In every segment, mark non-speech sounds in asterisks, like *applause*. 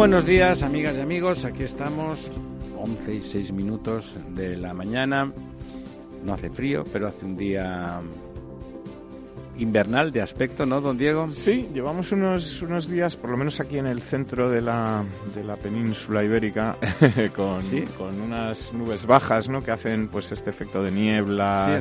Buenos días, amigas y amigos. Aquí estamos, 11 y 6 minutos de la mañana. No hace frío, pero hace un día invernal de aspecto, ¿no, don Diego? Sí, llevamos unos, unos días, por lo menos aquí en el centro de la, de la península ibérica, *laughs* con, con unas nubes bajas, ¿no? Que hacen pues este efecto de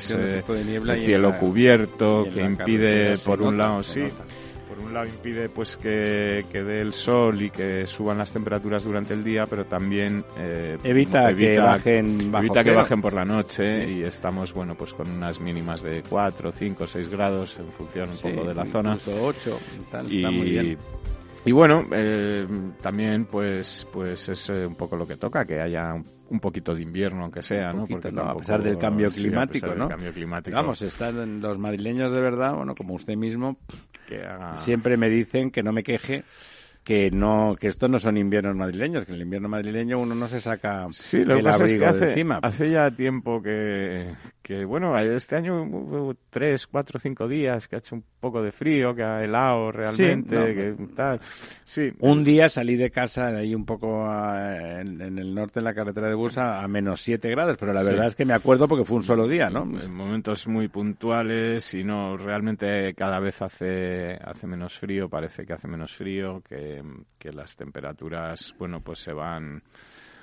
Sí, efecto de niebla en cielo la- cubierto, y que impide, por un nota, lado, sí, nota. Por un lado impide pues que, que dé el sol y que suban las temperaturas durante el día, pero también eh, Evita que bajen bajo evita que bajen por la noche Sí. y estamos bueno pues con unas mínimas de 4, 5, 6 grados en función un Sí, poco de la zona. incluso ocho, tal, Y, está muy bien. Y bueno, eh, también pues pues es eh, un poco lo que toca, que haya un, poquito de invierno, aunque sea, ¿no? poquito, ¿no? A pesar del cambio sí, a climático, del ¿no? cambio climático. Vamos, están los madrileños de verdad, bueno, como usted mismo, que haga- siempre me dicen que no me queje, que no, que estos no son inviernos madrileños, que en el invierno madrileño uno no se saca Sí, lo que el pasa es abrigo que de hace, encima. hace ya tiempo que, que, bueno, este año hubo tres, cuatro, cinco días que ha hecho un poco de frío, que ha helado realmente, no, que tal. Sí, Un día salí de casa ahí un poco a- en, en el norte, en la carretera de Bursa, a menos 7 grados, pero la Sí. verdad es que me acuerdo porque fue un solo día, ¿no? en momentos muy puntuales y no realmente cada vez hace hace menos frío parece que hace menos frío que, que las temperaturas bueno pues se van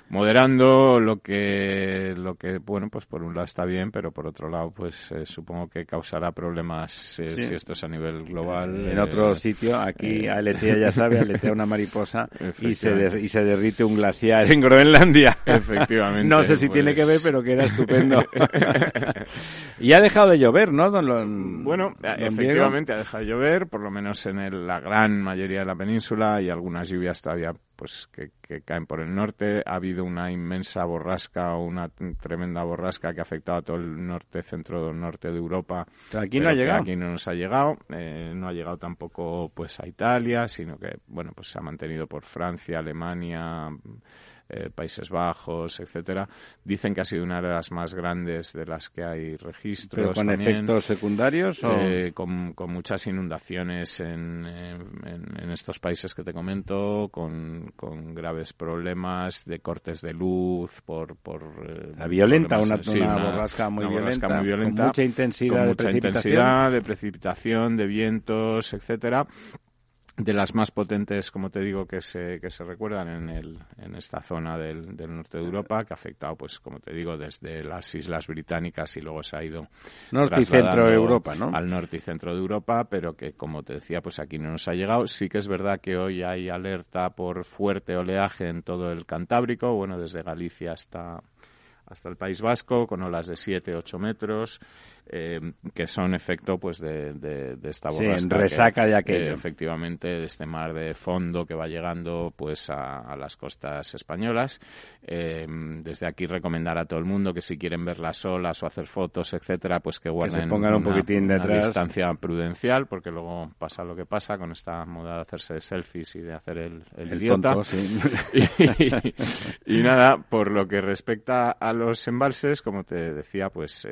moderando lo que lo que bueno pues por un lado está bien pero por otro lado pues eh, supongo que causará problemas eh, Sí. si esto es a nivel global En eh, otro sitio, aquí eh, aletea, ya sabe, *laughs* aletea una mariposa y se, y se derrite un glaciar en *laughs* Groenlandia. Efectivamente, no sé si pues- tiene que ver, pero queda estupendo. *laughs* y ha dejado de llover, ¿no, don, Bueno, don Diego? efectivamente ha dejado de llover, por lo menos en el- la gran mayoría de la península y algunas lluvias todavía pues que, que caen por el norte. Ha habido una inmensa borrasca o una tremenda borrasca que ha afectado a todo el norte, centro norte de Europa. Pero aquí no ha llegado. Aquí no nos ha llegado. Eh, no ha llegado tampoco pues a Italia, sino que bueno pues se ha mantenido por Francia, Alemania. Eh, Países Bajos, etcétera, dicen que ha sido una de las más grandes de las que hay registros. ¿Pero con también. efectos secundarios o...? Eh, con, con muchas inundaciones en, en- en estos países que te comento, con, con graves problemas de cortes de luz por... por eh, La violenta, una- una borrasca muy una borrasca violenta, muy con violenta, mucha intensidad con de mucha precipitación. intensidad de precipitación, de vientos, etcétera de las más potentes, como te digo, que se, que se recuerdan en, el, en esta zona del, del norte de Europa, que ha afectado, pues, como te digo, desde las Islas Británicas y luego se ha ido Norte y centro de Europa, ¿no? Al norte y centro de Europa, pero que, como te decía, pues aquí no nos ha llegado. Sí que es verdad que hoy hay alerta por fuerte oleaje en todo el Cantábrico, bueno, desde Galicia hasta hasta el País Vasco, con olas de 7, 8 metros, eh, que son efecto pues de, de, de esta Sí, borrasca. que, resaca de aquello. eh, efectivamente, de este mar de fondo que va llegando pues a, a las costas españolas. Eh, desde aquí recomendar a todo el mundo que si quieren ver las olas o hacer fotos, etcétera, pues que guarden pongan un una- poquitín una detrás. distancia prudencial, porque luego pasa lo que pasa con esta moda de hacerse selfies y de hacer el, el El idiota. tonto, sí. *laughs* y, y nada, por lo que respecta a los embalses, como te decía, pues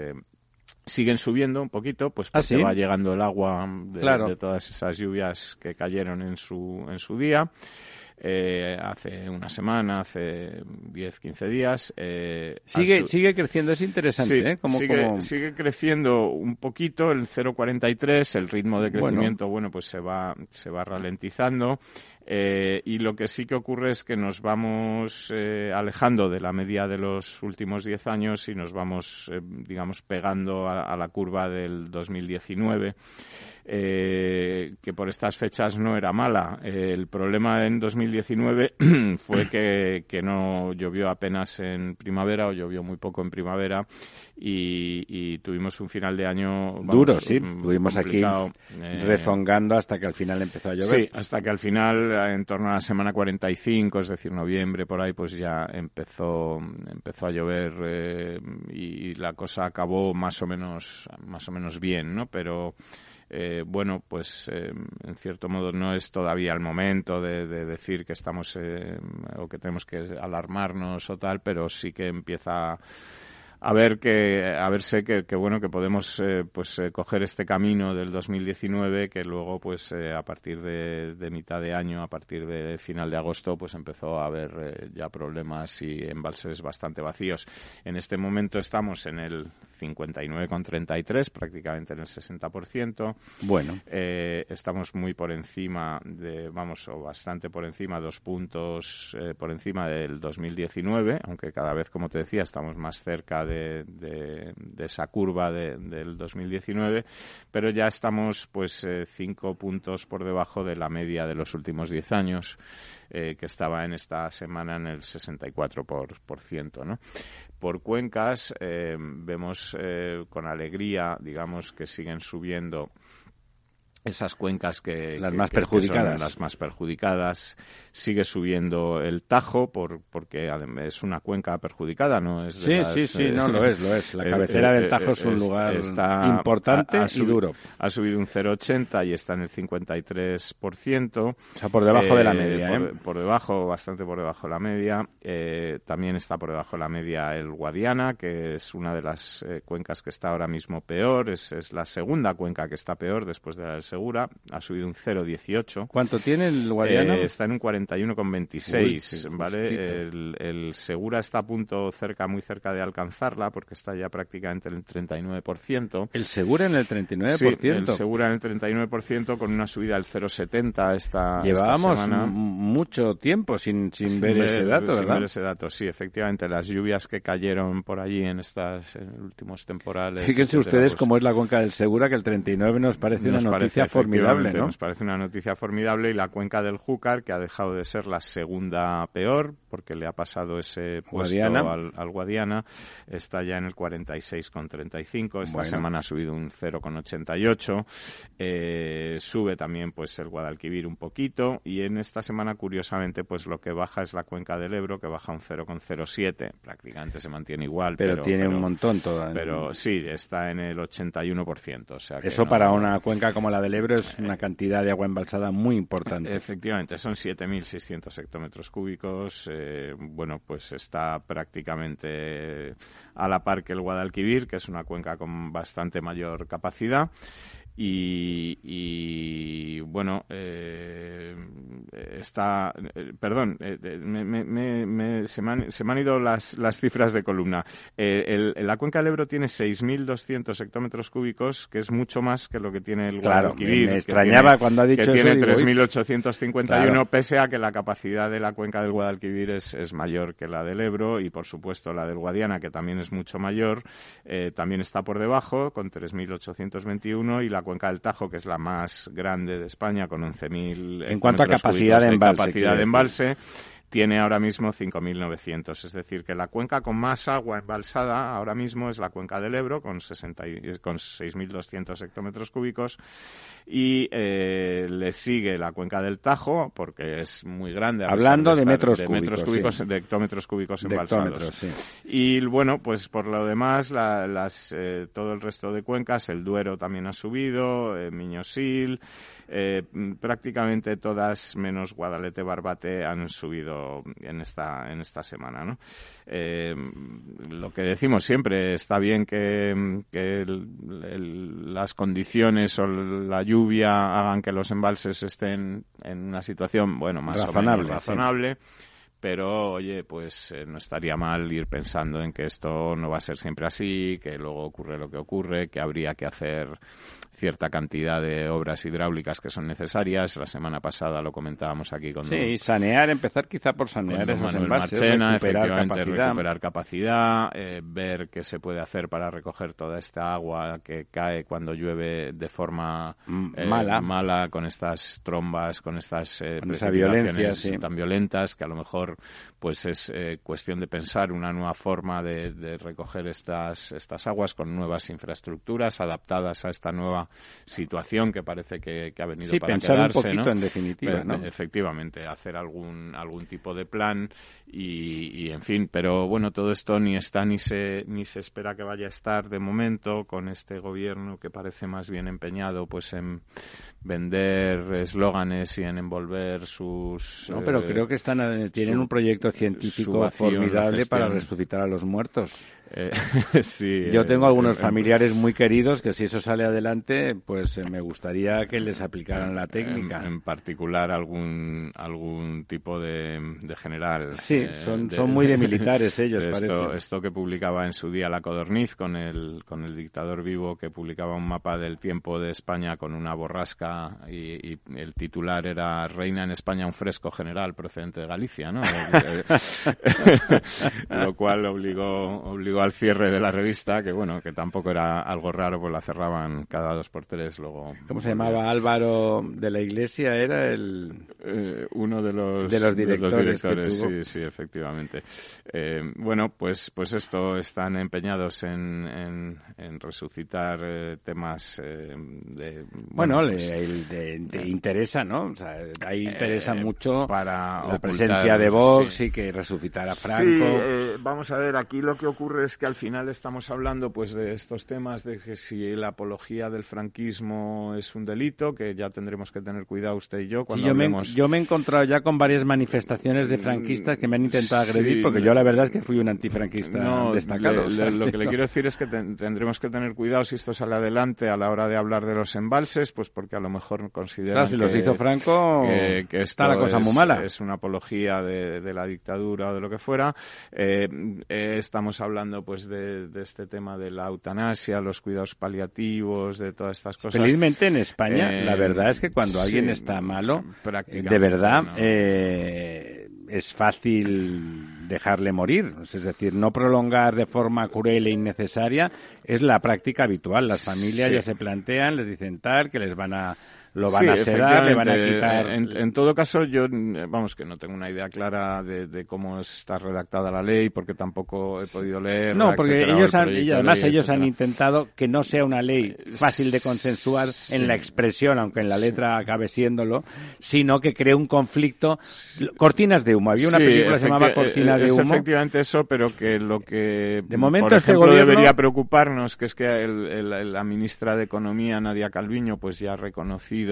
siguen subiendo un poquito, pues ¿Ah, porque sí? va llegando el agua de, Claro. de todas esas lluvias que cayeron en su, en su día. eh, hace una semana, hace 10, 15 días. Eh, sigue, sigue creciendo, es interesante. ¿eh? Como, sigue, sigue, creciendo un poquito, el 0,43, el ritmo de crecimiento, bueno, pues se va, se va ralentizando. Eh, y lo que sí que ocurre es que nos vamos eh, alejando de la media de los últimos 10 años y nos vamos, eh, digamos, pegando a, a, la curva del 2019 eh, que por estas fechas no era mala. el problema en 2019 *clears throat* fue que, que, no llovió apenas en primavera o llovió muy poco en primavera y, tuvimos un final de año duro, sí. Mm, tuvimos aquí eh, rezongando hasta que al final empezó a llover. Sí, hasta que al final, en torno a la semana 45, es decir, noviembre por ahí, pues ya empezó empezó a llover eh, y la cosa acabó más o menos más o menos bien, ¿no? Pero eh, bueno, pues eh, en cierto modo no es todavía el momento de, decir que estamos eh, o que tenemos que alarmarnos o tal, pero sí que empieza a ver que a verse que, que bueno que podemos eh, pues eh, coger este camino del 2019 que luego pues eh, a partir de, de, mitad de año a partir de final de agosto pues empezó a haber ya problemas y embalses bastante vacíos. En este momento estamos en el 59,33 prácticamente en el 60% bueno. Estamos muy por encima de vamos o bastante por encima dos puntos por encima del 2019 aunque cada vez como te decía estamos más cerca de de, esa curva del 2019, pero ya estamos pues eh, cinco puntos por debajo de la media de los últimos diez años, eh, que estaba en esta semana en el 64%. Por, por, ciento, ¿no? por cuencas eh, vemos con alegría, digamos, que siguen subiendo esas cuencas que las más perjudicadas. las más perjudicadas. Sigue subiendo el Tajo por porque es una cuenca perjudicada no es sí sí sí no lo es lo es. La *laughs* cabecera del Tajo es un lugar importante y duro. ha subido un 0,80 y está en el 53% o sea por debajo de la media por, ¿eh? por, debajo bastante por debajo de la media. Eh, también está por debajo de la media el Guadiana que es una de las eh, cuencas que está ahora mismo peor. Es, es la segunda cuenca que está peor después de la Segura, ha subido un 0,18. ¿Cuánto tiene el Guadiana? Eh, está en un 41,26, ¿vale? El, Segura está a punto cerca, muy cerca de alcanzarla, porque está ya prácticamente en el 39%. ¿El Segura en el 39%? Sí, el Segura en el 39% con una subida del 0,70 esta, Llevábamos mucho tiempo sin, sin, ver, ese dato, sin ver ese dato, sí, efectivamente. Las lluvias que cayeron por allí en estos últimos temporales. Fíjense ustedes pues cómo es la cuenca del Segura, que el 39 nos parece una noticia formidable, ¿no? Nos parece una noticia formidable y la cuenca del Júcar, que ha dejado de ser la segunda peor, porque le ha pasado ese puesto Al, Guadiana, está ya en el 46,35. Esta semana ha subido un 0,88. Eh, sube también pues el Guadalquivir un poquito y en esta semana, curiosamente, pues lo que baja es la cuenca del Ebro, que baja un 0,07. Prácticamente se mantiene igual. Pero, tiene un montón todavía. Pero sí, está en el 81%. O sea Eso para una cuenca como la del Ebro es una cantidad de agua embalsada muy importante. Efectivamente, son 7.600 hectómetros cúbicos. Eh, bueno, pues está prácticamente a la par que el Guadalquivir, que es una cuenca con bastante mayor capacidad. Y, bueno, eh, está, eh, perdón, eh, se, me han, se, me han, ido las, las cifras de columna. el, la cuenca del Ebro tiene 6.200 hectómetros cúbicos, que es mucho más que lo que tiene el Guadalquivir. Me extrañaba cuando ha dicho que tiene 3.851, pese a que la capacidad de la cuenca del Guadalquivir es, es, mayor que la del Ebro y, por supuesto, la del Guadiana, que también es mucho mayor, también está por debajo, con 3.821 y la cuenca del Tajo, que es la más grande de España, con 11.000 En cuanto a capacidad de embalse. Capacidad de embalse tiene ahora mismo 5.900. Es decir, que la cuenca con más agua embalsada ahora mismo es la cuenca del Ebro, con, 60 con 6.200 hectómetros cúbicos, y eh, le sigue la cuenca del Tajo, porque es muy grande. Hablando de, metros, cúbicos, de hectómetros cúbicos embalsados. Y bueno, pues por lo demás, las, eh, todo el resto de cuencas, el Duero también ha subido, eh, Miñosil, prácticamente todas menos Guadalete Barbate han subido en esta, en esta semana. ¿no? Eh, lo que decimos siempre, está bien que, las condiciones o la lluvia hagan que los embalses estén en una situación, bueno, más razonable, razonable pero oye, pues eh, no estaría mal ir pensando en que esto no va a ser siempre así, que luego ocurre lo que ocurre, que habría que hacer cierta cantidad de obras hidráulicas que son necesarias. La semana pasada lo comentábamos aquí con Sí, sanear, empezar quizá por sanear esos Manuel embalses, recuperar efectivamente, capacidad. recuperar capacidad, eh, ver qué se puede hacer para recoger toda esta agua que cae cuando llueve de forma eh, mala. mala, con estas trombas, con estas eh, violencia, tan violentas que a lo mejor pues es eh, cuestión de pensar una nueva forma de, recoger estas, estas aguas con nuevas infraestructuras adaptadas a esta nueva situación que parece que, ha venido sí, para pensar quedarse. un poquito en definitiva, ¿no? Efectivamente, hacer algún, algún tipo de plan y, en fin, pero bueno, todo esto ni está ni se, ni se espera que vaya a estar de momento con este gobierno que parece más bien empeñado pues en vender eslóganes y en envolver sus... No, pero eh, creo que están eh, tienen un proyecto científico formidable para resucitar a los muertos. Eh, *laughs* sí, Yo tengo algunos familiares muy queridos que si eso sale adelante, pues me gustaría que les aplicaran la técnica. En, particular algún algún tipo de, general. Sí, son, son muy de militares *laughs* ellos, esto, Esto que publicaba en su día la Codorniz con el, con el dictador vivo que publicaba un mapa del tiempo de España con una borrasca y, el titular era Reina en España un fresco general procedente de Galicia, ¿no? *laughs* Lo cual obligó, obligó al cierre de la revista, que bueno, que tampoco era algo raro, pues la cerraban cada dos por tres. Luego, ¿Cómo se llamaba? Álvaro de la Iglesia, era el... Eh, uno de los, de los directores. sí, sí, efectivamente. Eh, bueno, pues, pues esto, están empeñados en, en, resucitar eh, temas de... Bueno, pues, le, interesa, ¿no? O sea, ahí interesa mucho para la presencia de Vox y que resucitar a Franco. vamos a ver, aquí lo que ocurre es que al final estamos hablando pues de estos temas de que si la apología del franquismo es un delito, que ya tendremos que tener cuidado usted y yo cuando yo yo me he encontrado ya con varias manifestaciones de franquistas que me han intentado agredir, porque yo la verdad es que fui un antifranquista destacado. lo que le quiero decir es que tendremos que tener cuidado si esto sale adelante a la hora de hablar de los embalses, pues porque a lo mejor consideran claro, si los hizo Franco, que, está la cosa es, muy mala. Es una apología de, la dictadura o de lo que fuera. Eh, eh, estamos hablando pues de, este tema de la eutanasia, los cuidados paliativos, de todas estas cosas. Felizmente en España, la eh, verdad es que cuando alguien está malo, de verdad, eh, es fácil dejarle morir. Es decir, no prolongar de forma cruel e innecesaria es la práctica habitual. Las familias ya se plantean, les dicen tal, que les van a lo van a sedar, le van a quitar. En, todo caso, yo, vamos, que no tengo una idea clara de, cómo está redactada la ley, porque tampoco he podido leer. No, porque ellos han, además ellos han intentado que no sea una ley fácil de consensuar en la expresión, aunque en la letra acabe siéndolo, sino que cree un conflicto. Cortinas de humo. Había una película que se llamaba Cortinas de humo. Es efectivamente eso, pero que lo que, de momento por este ejemplo, gobierno... debería preocuparnos, que es que la ministra de Economía, Nadia Calviño, pues ya ha reconocido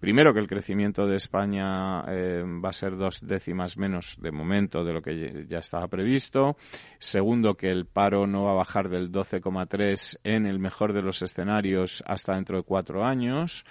primero que el crecimiento de España eh, va a ser dos décimas menos de momento de lo que ya estaba previsto. Segundo, que el paro no va a bajar del 12,3 en el mejor de los escenarios hasta dentro de cuatro años.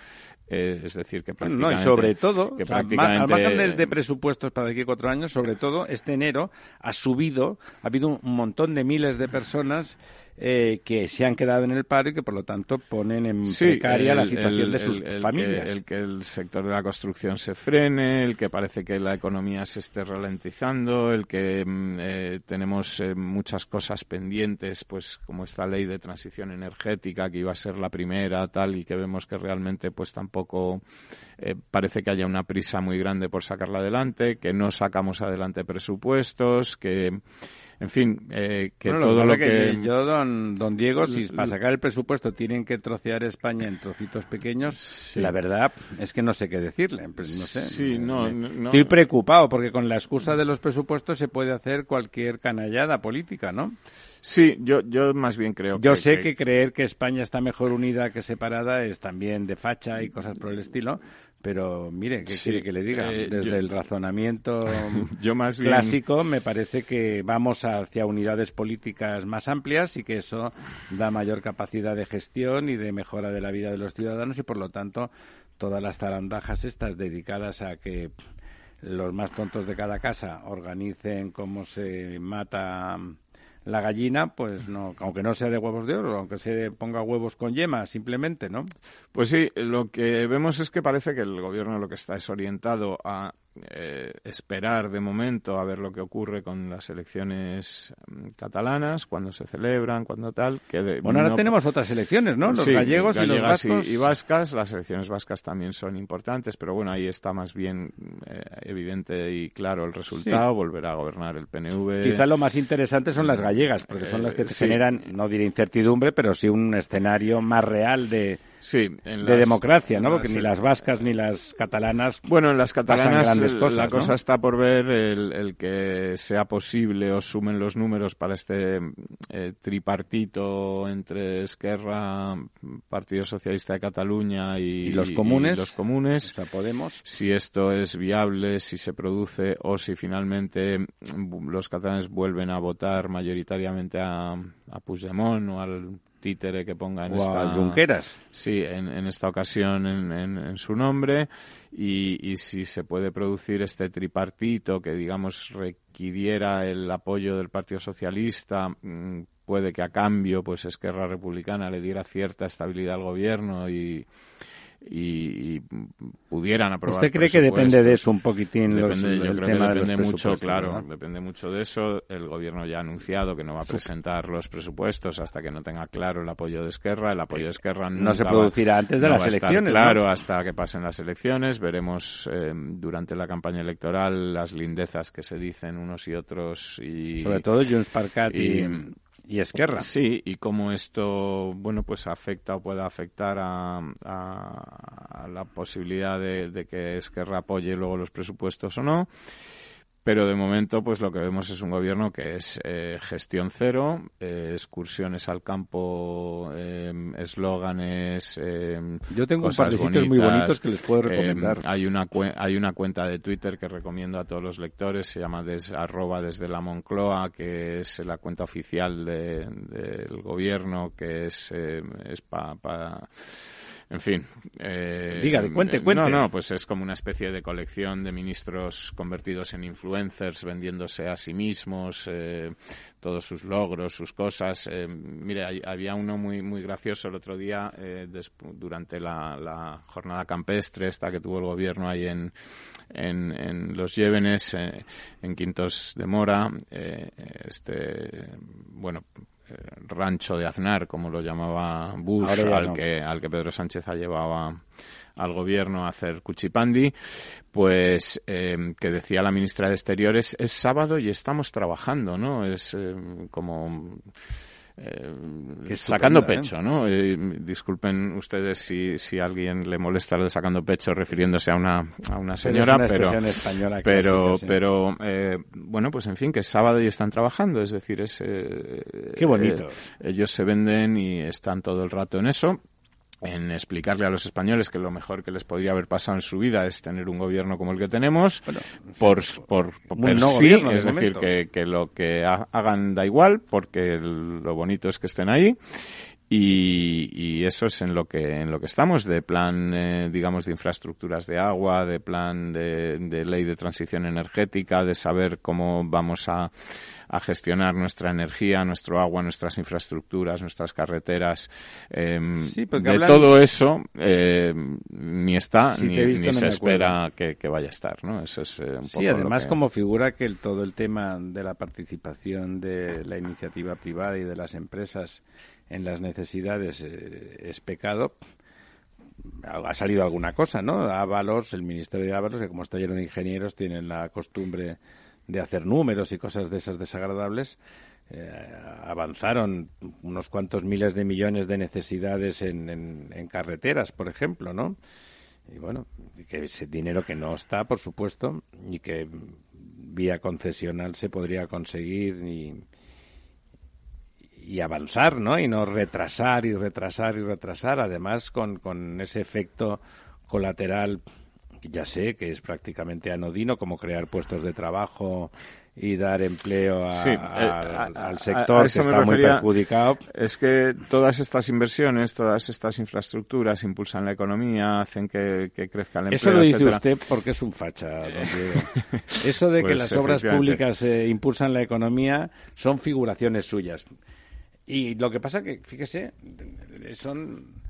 Eh, es decir, que prácticamente... No, y sobre todo, que prácticamente... al margen de, presupuestos para de aquí a cuatro años, sobre todo, este enero ha subido, ha habido un montón de miles de personas eh, que se han quedado en el paro y que por lo tanto ponen en precaria la situación de sus familias. Que, el que el sector de la construcción se frene, el que parece que la economía se esté ralentizando, el que mm, eh, tenemos eh, muchas cosas pendientes, pues como esta ley de transición energética que iba a ser la primera, tal, y que vemos que realmente pues tampoco parece que haya una prisa muy grande por sacarla adelante, que no sacamos adelante presupuestos, que en fin, eh, que todo lo que... Yo, don, don Diego, si para sacar el presupuesto tienen que trocear España en trocitos pequeños, la verdad es que no sé qué decirle. Pues, no sé. Sí, no, Estoy preocupado porque con la excusa de los presupuestos se puede hacer cualquier canallada política, ¿no? Sí, yo, yo más bien creo yo sé que... creer que España está mejor unida que separada es también de facha y cosas por el estilo, pero mire, ¿qué quiere que le diga? Eh, Desde el razonamiento *laughs* yo más clásico me parece que vamos hacia unidades políticas más amplias y que eso da mayor capacidad de gestión y de mejora de la vida de los ciudadanos y por lo tanto todas las zarandajas estas dedicadas a que los más tontos de cada casa organicen cómo se mata la gallina, pues no, aunque no sea de huevos de oro, aunque se ponga huevos con yema, simplemente, ¿no? Pues sí, lo que vemos es que parece que el gobierno lo que está es orientado a eh, esperar de momento a ver lo que ocurre con las elecciones mm, catalanas, cuando se celebran, cuando tal. Que bueno, ahora tenemos otras elecciones, ¿no? Los gallegos y los vascos. Y, vascas, las elecciones vascas también son importantes, pero bueno, ahí está más bien eh, evidente y claro el resultado, volverá a gobernar el PNV. Quizá lo más interesante son las gallegas, porque son las que eh, generan, no diré incertidumbre, pero sí un escenario más real de sí, de democracia, ¿no? Porque ni las vascas ni las catalanas. Bueno, en las catalanas la cosa está por ver el, que sea posible o sumen los números para este eh, tripartito entre Esquerra, Partido Socialista de Cataluña y, los comunes. los comunes. Podemos. Si esto es viable, si se produce o si finalmente los catalanes vuelven a votar mayoritariamente a, a Puigdemont o al títere que ponga en esta... Junqueras. Sí, en, esta ocasión en, su nombre y, si se puede producir este tripartito que, digamos, requiriera el apoyo del Partido Socialista, mm, puede que a cambio, pues Esquerra Republicana le diera cierta estabilidad al gobierno y y, pudieran aprobar. ¿Usted cree que depende de eso un poquitín depende, yo creo que depende mucho, claro, depende mucho de eso. El gobierno ya ha anunciado que no va a presentar los presupuestos hasta que no tenga claro el apoyo de Esquerra. El apoyo de Esquerra no se producirá antes de las elecciones. Claro, hasta que pasen las elecciones. Veremos eh, durante la campaña electoral las lindezas que se dicen unos y otros y sobre todo Junts per y, y Esquerra. Sí, y cómo esto, bueno, pues afecta o puede afectar a, la posibilidad de, que Esquerra apoye luego los presupuestos o no. Pero de momento, pues lo que vemos es un gobierno que es eh, gestión cero, eh, excursiones al campo, em, eslóganes. Eh, Yo tengo un par de sitios muy bonitos que les puedo recomendar. hay una hay una cuenta de Twitter que recomiendo a todos los lectores, se llama des, arroba desde la Moncloa, que es la cuenta oficial del gobierno, que es, es para en fin. Eh, Diga, cuente, cuente. No, no, pues es como una especie de colección de ministros convertidos en influencers, vendiéndose a sí mismos, eh, todos sus logros, sus cosas. Eh, mire, había uno muy muy gracioso el otro día, eh, durante la, jornada campestre, esta que tuvo el gobierno ahí en, en, en Los Llévenes, en Quintos de Mora. este, bueno, rancho de Aznar, como lo llamaba Bush, al, que, al que Pedro Sánchez ha llevado al gobierno a hacer cuchipandi, pues eh, que decía la ministra de Exteriores, es sábado y estamos trabajando, ¿no? Es eh, como eh, sacando pecho, ¿no? Eh, disculpen ustedes si, si alguien le molesta lo de sacando pecho refiriéndose a una, a una señora, pero, pero, pero, eh, bueno, pues en fin, que es sábado y están trabajando, es decir, es... Qué bonito. ellos se venden y están todo el rato en eso en explicarle a los españoles que lo mejor que les podría haber pasado en su vida es tener un gobierno como el que tenemos, por, por, sí, es decir, que, que, lo que hagan da igual, porque lo bonito es que estén ahí. Y, y, eso es en lo que en lo que estamos de plan eh, digamos de infraestructuras de agua de plan de, de ley de transición energética de saber cómo vamos a a gestionar nuestra energía, nuestro agua, nuestras infraestructuras, nuestras carreteras. Eh, de todo eso eh, ni está ni, se espera que, vaya a estar. ¿no? Eso es, eh, un sí, además como figura que el, todo el tema de la participación de la iniciativa privada y de las empresas en las necesidades eh, es pecado ha salido alguna cosa, ¿no? Ábalos, el Ministerio de Ábalos, que como está lleno de ingenieros, tienen la costumbre de hacer números y cosas de esas desagradables, eh, avanzaron unos cuantos miles de millones de necesidades en, en, carreteras, por ejemplo, ¿no? Y bueno, que ese dinero que no está, por supuesto, y que vía concesional se podría conseguir y, y avanzar, ¿no? Y no retrasar y retrasar y retrasar, además con, con ese efecto colateral ya sé que es prácticamente anodino, como crear puestos de trabajo y dar empleo eh, al sector que está muy perjudicado. Es que todas estas inversiones, todas estas infraestructuras impulsan la economía, hacen que, crezca el empleo. Eso lo dice usted porque es un facha, don Diego. *laughs* Eso de que pues las obras públicas eh, impulsan la economía son figuraciones suyas. Y lo que pasa que, fíjese, son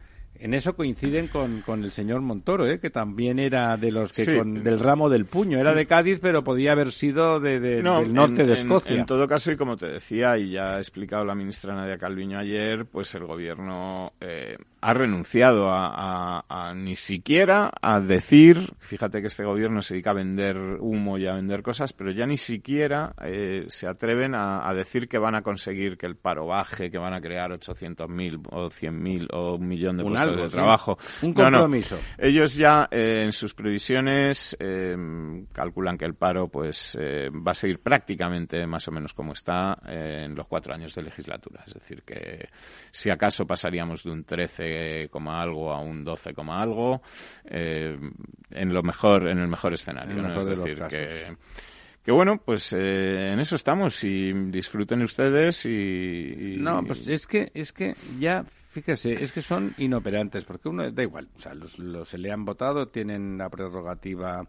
en eso coinciden con, con el señor Montoro, ¿eh? que también era de los que del ramo del puño. Era de Cádiz, pero podía haber sido de, del norte de Escocia. En, todo caso, y como te decía, y ya ha explicado la ministra Nadia Calviño ayer, pues el gobierno eh, ha renunciado a, ni siquiera a decir, fíjate que este gobierno se dedica a vender humo y a vender cosas, pero ya ni siquiera eh, se atreven a, decir que van a conseguir que el paro baje, que van a crear 800.000 o 100.000 o un millón de puestos de trabajo. Un compromiso. Ellos ya eh, en sus previsiones eh, calculan que el paro pues va a seguir prácticamente más o menos como está en los cuatro años de legislatura. Es decir, que si acaso pasaríamos de un 13 como algo a un 12, algo, eh, en lo mejor, en el mejor escenario. es decir, que, que bueno, pues eh, en eso estamos y disfruten ustedes y, No, pues es que, es que ya, fíjese, es que son inoperantes, porque uno, da igual, o sea, los, los se le han votado, tienen la prerrogativa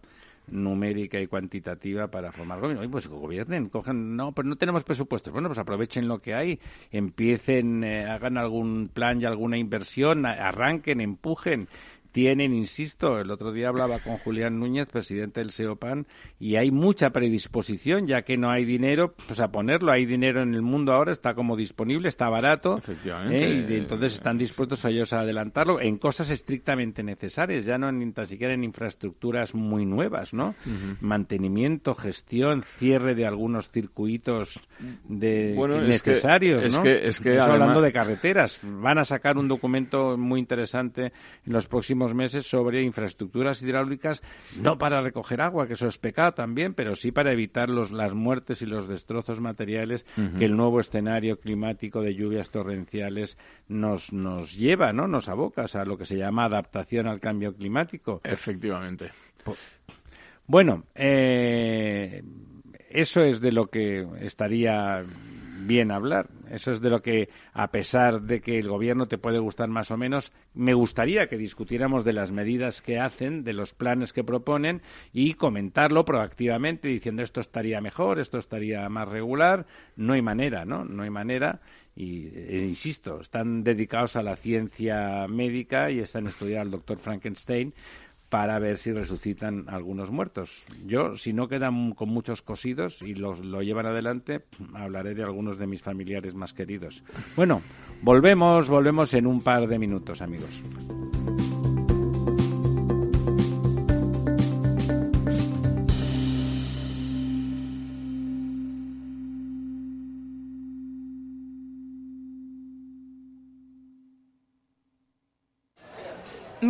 numérica y cuantitativa para formar gobierno. pues gobiernen, cojan, no, pero no tenemos presupuestos. Bueno, pues aprovechen lo que hay, empiecen, eh, hagan algún plan y alguna inversión, arranquen, empujen tienen, insisto, el otro día hablaba con Julián Núñez, presidente del SEOPAN, y hay mucha predisposición, ya que no hay dinero, pues a ponerlo. Hay dinero en el mundo ahora, está como disponible, está barato. Efectivamente. ¿eh? Y entonces están dispuestos a ellos a adelantarlo en cosas estrictamente necesarias, ya no ni tan siquiera en infraestructuras muy nuevas, ¿no? Mantenimiento, gestión, cierre de algunos circuitos de necesarios, es ¿no? Que, es que, hablando de carreteras, van a sacar un documento muy interesante en los próximos meses sobre infraestructuras hidráulicas, no para recoger agua, que eso es pecado también, pero sí para evitar los, las muertes y los destrozos materiales que el nuevo escenario climático de lluvias torrenciales nos, nos lleva, ¿no? Nos aboca a lo que se llama adaptación al cambio climático. Efectivamente. Bueno, eh, eso es de lo que estaría bien hablar. Eso es de lo que, a pesar de que el gobierno te puede gustar más o menos, me gustaría que discutiéramos de las medidas que hacen, de los planes que proponen y comentarlo proactivamente diciendo esto estaría mejor, esto estaría más regular. No hay manera, ¿no? No hay manera. Y e insisto, están dedicados a la ciencia médica y están estudiando al doctor Frankenstein para ver si resucitan algunos muertos. Yo, si no quedan con muchos cosidos y los, lo llevan adelante, hablaré de algunos de mis familiares más queridos. Bueno, volvemos, volvemos en un par de minutos, amigos.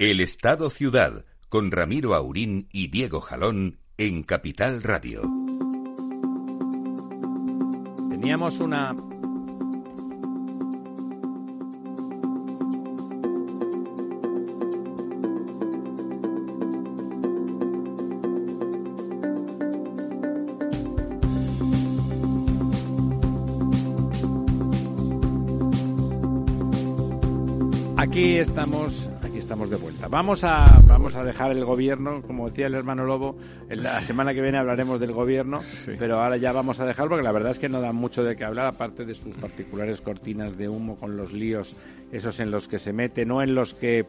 El Estado Ciudad, con Ramiro Aurín y Diego Jalón en Capital Radio. Teníamos una Aquí estamos estamos de vuelta. Vamos a, vamos a dejar el gobierno, como decía el hermano Lobo, en la semana que viene hablaremos del gobierno, pero ahora ya vamos a dejarlo porque la verdad es que no da mucho de qué hablar, aparte de sus particulares cortinas de humo con los líos, esos en los que se mete, no en los que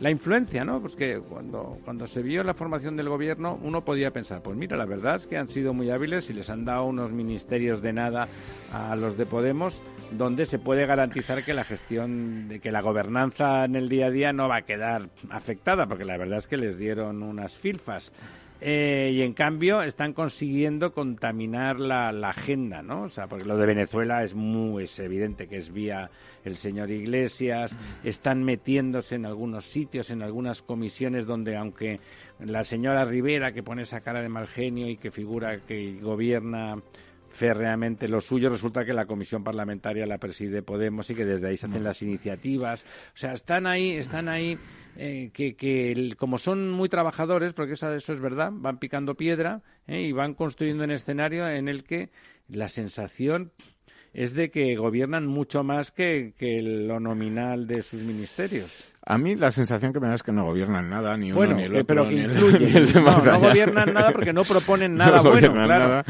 la influencia, ¿no? Pues que cuando, cuando se vio la formación del gobierno, uno podía pensar, pues mira, la verdad es que han sido muy hábiles y les han dado unos ministerios de nada a los de Podemos, donde se puede garantizar que la gestión, que la gobernanza en el día a día no va a quedar afectada, porque la verdad es que les dieron unas filfas. Eh, y en cambio están consiguiendo contaminar la, agenda, ¿no? O sea, porque lo de Venezuela es muy es evidente que es vía el señor Iglesias, están metiéndose en algunos sitios, en algunas comisiones donde aunque la señora Rivera que pone esa cara de mal genio y que figura que gobierna férreamente lo suyo, resulta que la comisión parlamentaria la preside Podemos y que desde ahí se hacen las iniciativas. O sea, están ahí, están ahí eh, que, que como son muy trabajadores, porque eso, eso es verdad, van picando piedra eh, y van construyendo un escenario en el que la sensación es de que gobiernan mucho más que, que lo nominal de sus ministerios. A mí la sensación que me da es que no gobiernan nada, ni uno ni el otro. pero que influyen. *laughs* no, no *laughs* gobiernan nada porque no proponen *laughs* nada bueno, claro.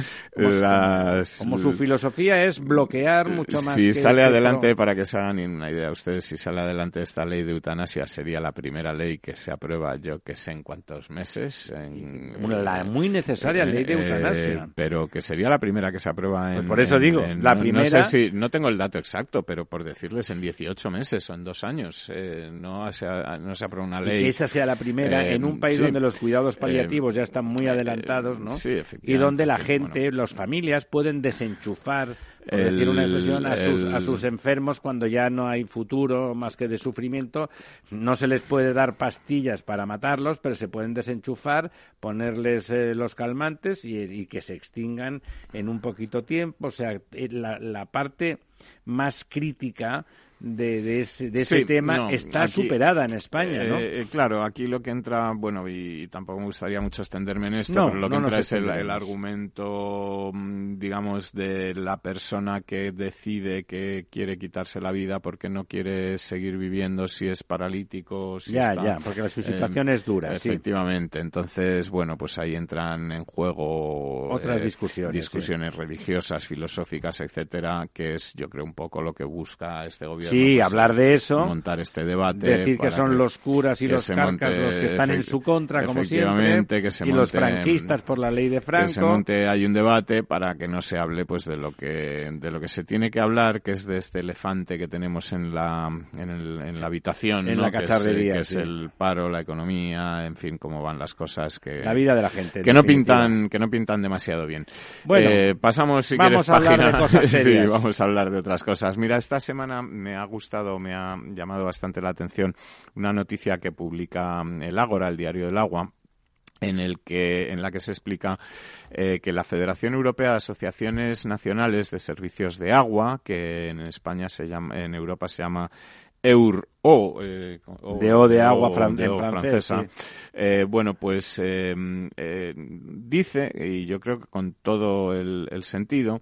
Como, su filosofía es bloquear mucho más. Si sale adelante, para que se hagan una idea ustedes, si sale adelante esta ley de eutanasia, sería la primera ley que se aprueba, yo que sé en cuántos meses. En, la muy necesaria ley de eh, eutanasia. pero que sería la primera que se aprueba en. Pues por eso digo, la primera. No sé si, no tengo el dato exacto, pero por decirles en 18 meses o en dos años. Eh, no no se, no se aprueba una ley. Y que esa sea la primera en un país donde los cuidados paliativos ya están muy adelantados, ¿no? Sí, y donde la gente, las familias pueden desenchufar por decir una expresión, a sus, a sus enfermos cuando ya no hay futuro más que de sufrimiento. No se les puede dar pastillas para matarlos, pero se pueden desenchufar, ponerles eh, los calmantes y, y, que se extingan en un poquito tiempo. O sea, eh, la, la parte más crítica de, de ese, de ese tema está superada en España, ¿no? Eh, eh, claro, aquí lo que entra, bueno, y tampoco me gustaría mucho extenderme en esto, pero lo que entra es el, argumento, mm, digamos, de la persona que decide que quiere quitarse la vida porque no quiere seguir viviendo si es paralítico, si ya, ya, porque su situación es dura, efectivamente. Entonces, bueno, pues ahí entran en juego otras eh, discusiones, discusiones religiosas, filosóficas, etcétera, que es, yo creo, un poco lo que busca este gobierno Sí, pues, hablar de eso. Montar este debate. Decir que son los curas y los carcas los que están en su contra, como siempre. Que se y los franquistas por la ley de Franco. Que se monte, hay un debate para que no se hable pues de lo que de lo que se tiene que hablar, que es de este elefante que tenemos en la en, el, en la habitación, en la cacharrería, que, es, el paro, la economía, en fin, cómo van las cosas que la vida de la gente que no pintan que no pintan demasiado bien. Bueno, eh, pasamos si vamos a hablar de *laughs* cosas serias. sí, vamos a hablar de otras cosas. Mira, esta semana me ha gustado, me ha llamado bastante la atención una noticia que publica mm, el Ágora, el diario del agua, en el que en la que se explica eh, que la Federación Europea de Asociaciones Nacionales de Servicios de Agua, que en España se llama, en Europa se llama EUR o, eh, de O de agua francesa. Eh, bueno, pues eh, dice, y yo creo que con todo el sentido,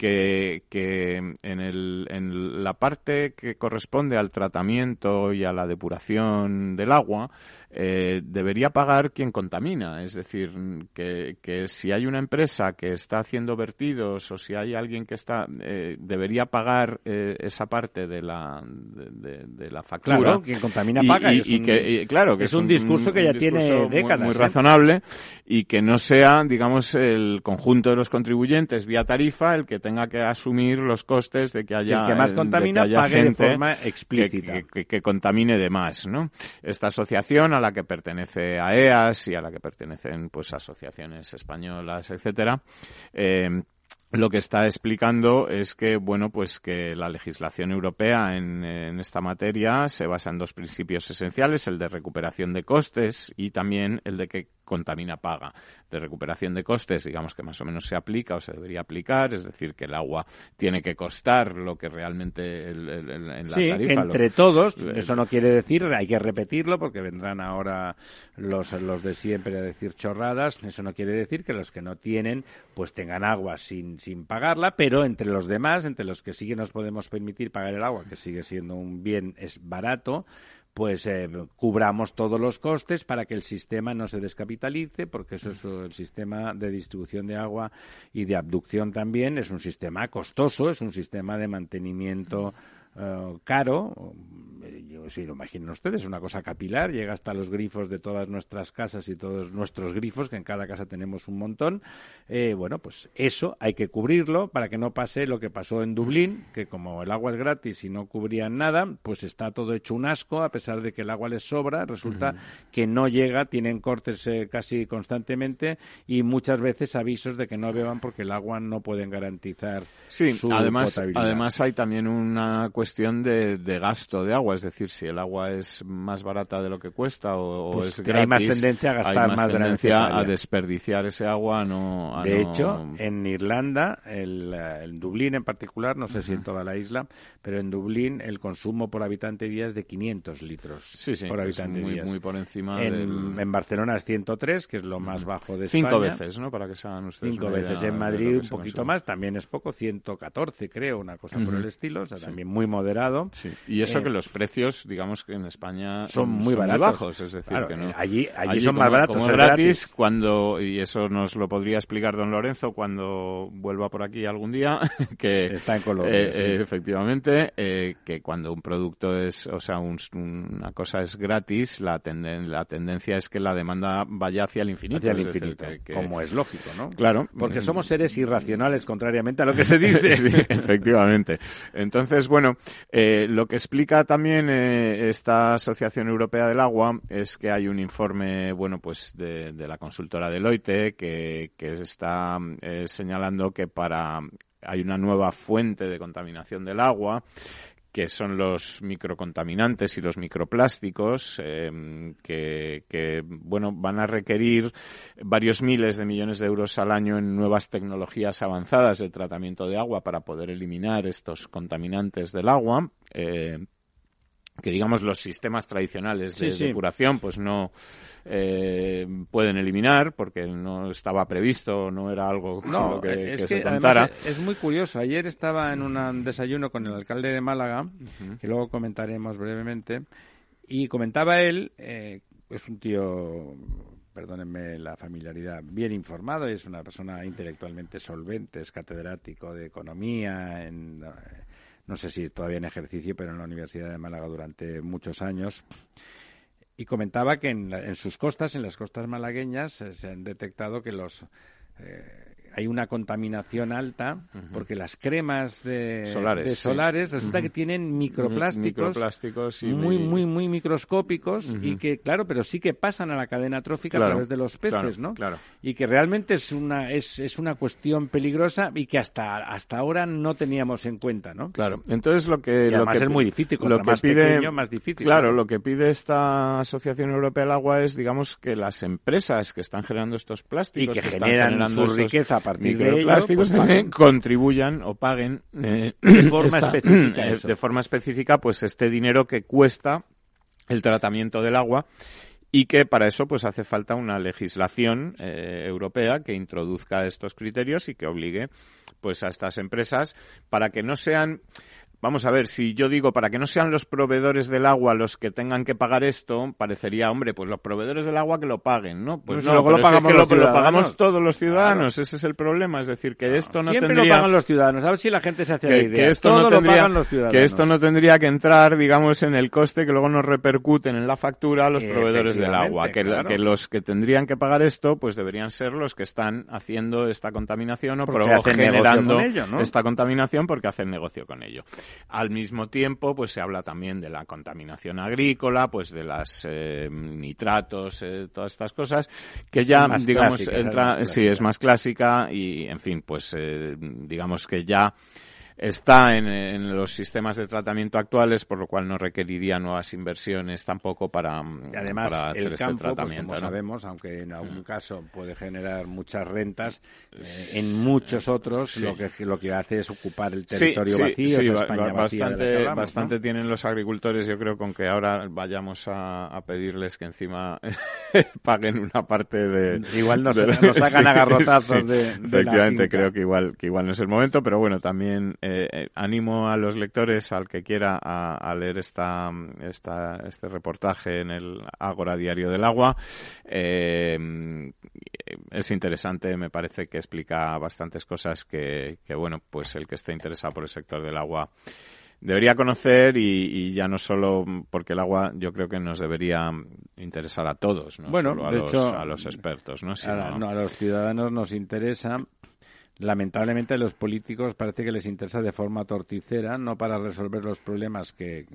que, que en, el, en la parte que corresponde al tratamiento y a la depuración del agua, eh, debería pagar quien contamina. Es decir, que, que, si hay una empresa que está haciendo vertidos o si hay alguien que está, eh, debería pagar eh, esa parte de la, de, la factura. Claro, quien contamina paga. Y, y, que, claro, que es, un, discurso que ya tiene décadas. Muy, razonable y que no sea, digamos, el conjunto de los contribuyentes vía tarifa el que tenga que asumir los costes de que haya. el que más contamina pague de forma explícita. Que, que, contamine de más, ¿no? Esta asociación a la que pertenece a EAS y a la que pertenecen pues asociaciones españolas, etcétera. Eh, lo que está explicando es que, bueno, pues que la legislación europea en, en, esta materia se basa en dos principios esenciales, el de recuperación de costes y también el de que contamina paga de recuperación de costes, digamos que más o menos se aplica o se debería aplicar, es decir, que el agua tiene que costar lo que realmente el, en la sí, tarifa. entre todos, eso no quiere decir, hay que repetirlo porque vendrán ahora los, los de siempre a decir chorradas, eso no quiere decir que los que no tienen pues tengan agua sin, sin pagarla, pero entre los demás, entre los que sí que nos podemos permitir pagar el agua, que sigue siendo un bien es barato, pues eh, cubramos todos los costes para que el sistema no se descapitalice, porque eso es el sistema de distribución de agua y de abducción también, es un sistema costoso, es un sistema de mantenimiento eh, caro, yo sí lo imaginan ustedes, una cosa capilar, llega hasta los grifos de todas nuestras casas y todos nuestros grifos, que en cada casa tenemos un montón. Eh, bueno, pues eso hay que cubrirlo para que no pase lo que pasó en Dublín, que como el agua es gratis y no cubrían nada, pues está todo hecho un asco, a pesar de que el agua les sobra, resulta que no llega, tienen cortes eh, casi constantemente y muchas veces avisos de que no beban porque el agua no pueden garantizar sí, su además, potabilidad. Además hay también una cuestión de, de, gasto de agua, es decir, si el agua es más barata de lo que cuesta o, pues es gratis, hay más tendencia a gastar más, más tendencia de a desperdiciar ese agua. No, a de no... hecho, en Irlanda, el, en Dublín en particular, no sé uh -huh. si en toda la isla, pero en Dublín el consumo por habitante día es de 500 litros sí, sí, por habitante muy, día. Muy por encima en, del... en, Barcelona es 103, que es lo más bajo de Cinco España. veces, ¿no? Para que se hagan ustedes Cinco veces. En Madrid un poquito consume. más, también es poco, 114 creo, una cosa Uh -huh. por el estilo, o sea, también muy moderado. Sí. Y eso Eh, que los precios, digamos que en España son muy baratos. bajos, es decir, Claro, que no. eh, allí- allí son más baratos, como gratis, gratis. cuando y eso nos lo podría explicar don Lorenzo cuando vuelva por aquí algún día, *laughs* que Está en Colombia, eh, sí. eh, efectivamente que cuando un producto es, o sea, un- una cosa es gratis, la tenden- la tendencia es que la demanda vaya hacia el infinito, Hacia el es decir, infinito, que- que- como es lógico, ¿no? Claro, Porque somos seres irracionales, contrariamente a lo que *laughs* se dice. Sí, *laughs* efectivamente. Entonces, bueno, eh, lo que explica también eh, esta Asociación Europea del Agua es que hay un informe, bueno, pues de, de la consultora Deloitte que, que está eh, señalando que para hay una nueva fuente de contaminación del agua que son los microcontaminantes y los microplásticos, eh, que, que, bueno, van a requerir varios miles de millones de euros al año en nuevas tecnologías avanzadas de tratamiento de agua para poder eliminar estos contaminantes del agua. Eh, que digamos los sistemas tradicionales de Sí, sí. depuración pues no eh, pueden eliminar porque no estaba previsto no era algo No, lo que, es que que, se contara es muy curioso. Ayer estaba en un desayuno con el alcalde de Málaga, que luego comentaremos brevemente, y comentaba él, eh, es un tío, perdónenme la familiaridad, bien informado, es una persona intelectualmente solvente, es catedrático de economía en... no sé si todavía en ejercicio, pero en la Universidad de Málaga durante muchos años. Y comentaba que en, la- en sus costas, en las costas malagueñas, eh, se han detectado que los eh, hay una contaminación alta porque las cremas de Solares, de sí. solares resulta que tienen microplásticos, Microplásticos y- muy muy muy microscópicos y que claro pero sí que pasan a la cadena trófica Claro, a través de los peces claro, no claro. y que realmente es una es, es una cuestión peligrosa y que hasta hasta ahora no teníamos en cuenta no Claro, entonces lo que Y lo que es muy difícil, lo que más pide pequeño, más difícil, Claro, lo que pide esta Asociación Europea del Agua es, digamos, que las empresas que están generando estos plásticos Y que están generan generando su riqueza a partir de ello, pues también paguen. contribuyan o paguen eh, De forma esta- eh, de forma específica, pues este dinero que cuesta el tratamiento del agua y que para eso pues hace falta una legislación eh, europea que introduzca estos criterios y que obligue pues a estas empresas para que no sean Vamos a ver, si yo digo para que no sean los proveedores del agua los que tengan que pagar esto, parecería, hombre, pues los proveedores del agua que lo paguen, ¿no? Pues, no, luego lo pagamos, lo, pagamos todos los ciudadanos, ese es el problema, es decir, que esto no siempre tendría... lo pagan los ciudadanos, a ver si la gente se hace que, la idea. Que esto, no tendría, los que esto no tendría que entrar, digamos, en el coste que luego nos repercuten en la factura a los proveedores del agua, que, que, los que tendrían que pagar esto, pues deberían ser los que están haciendo esta contaminación o generando esta contaminación porque hacen negocio con ello. Al mismo tiempo, pues se habla también de la contaminación agrícola, pues de las eh, nitratos, eh, todas estas cosas, que ya, digamos, entra, sí, es más clásica y, en fin, pues eh, digamos que ya está en, los sistemas de tratamiento actuales, por lo cual no requeriría nuevas inversiones tampoco para, además, hacer el este campo, pues, tratamiento. como sabemos, aunque en algún caso puede generar muchas rentas, eh, en muchos otros lo que lo que hace es ocupar el territorio vacío, sí, bastante, bastante tienen los agricultores, yo creo, con que ahora vayamos a, pedirles que encima *laughs* paguen una parte de... Igual nos, sacan *laughs* agarrotazos de, Efectivamente, creo que igual, que igual no es el momento, pero bueno, también... Eh, eh, animo a los lectores, al que quiera, a, leer esta, esta, este reportaje en el Ágora Diario del Agua. Eh, es interesante, me parece que explica bastantes cosas que, bueno, pues el que esté interesado por el sector del agua debería conocer y, ya no solo porque el agua yo creo que nos debería interesar a todos, no bueno, solo a, los, a los expertos. ¿no? no, a los ciudadanos nos interesa lamentablemente a los políticos parece que les interesa de forma torticera, no para resolver los problemas que,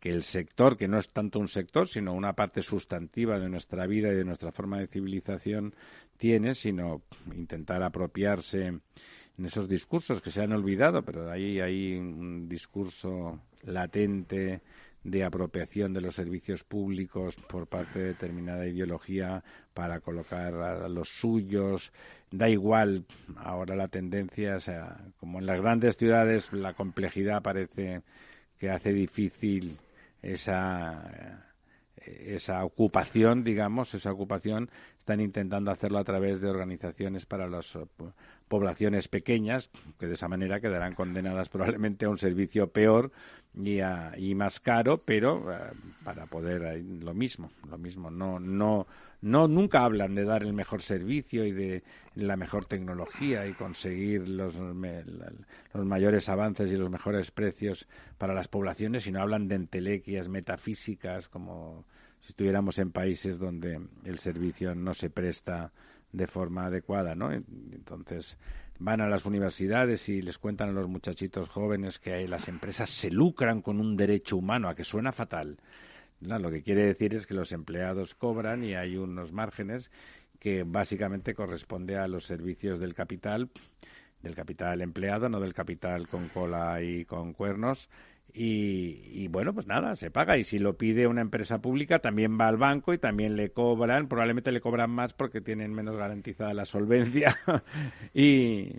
que el sector, que no es tanto un sector, sino una parte sustantiva de nuestra vida y de nuestra forma de civilización tiene, sino intentar apropiarse en esos discursos que se han olvidado, pero ahí hay un discurso latente de apropiación de los servicios públicos por parte de determinada ideología para colocar a los suyos. Da igual, ahora la tendencia, o sea, como en las grandes ciudades la complejidad parece que hace difícil esa esa ocupación, digamos, esa ocupación, están intentando hacerlo a través de organizaciones para las poblaciones pequeñas, que de esa manera quedarán condenadas probablemente a un servicio peor y, y más caro, pero eh, para poder eh, lo mismo, lo mismo. No, no, no, nunca hablan de dar el mejor servicio y de la mejor tecnología y conseguir los, los mayores avances y los mejores precios para las poblaciones, sino hablan de entelequias metafísicas como si estuviéramos en países donde el servicio no se presta de forma adecuada, ¿no? Entonces van a las universidades y les cuentan a los muchachitos jóvenes que las empresas se lucran con un derecho humano, a que suena fatal. lo que quiere decir es que los empleados cobran y hay unos márgenes que básicamente corresponde a los servicios del capital, del capital empleado, no del capital con cola y con cuernos, y, bueno, pues nada, se paga. Y si lo pide una empresa pública, también va al banco y también le cobran. Probablemente le cobran más porque tienen menos garantizada la solvencia. *laughs* y,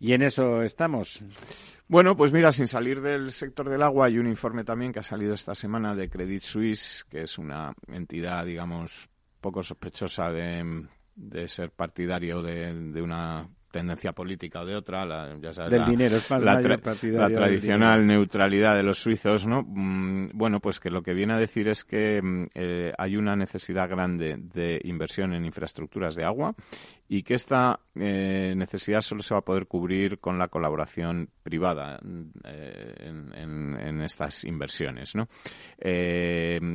y en eso estamos. Bueno, pues mira, sin salir del sector del agua, hay un informe también que ha salido esta semana de Credit Suisse, que es una entidad, digamos, poco sospechosa de, de ser partidario de, de una tendencia política o de otra, la, ya sabes, del la, dinero, es la, tradicional neutralidad de los suizos, ¿no? Mm, bueno, pues que lo que viene a decir es que mm, eh, hay una necesidad grande de inversión en infraestructuras de agua y que esta eh, necesidad solo se va a poder cubrir con la colaboración privada eh, en, en, estas inversiones, ¿no?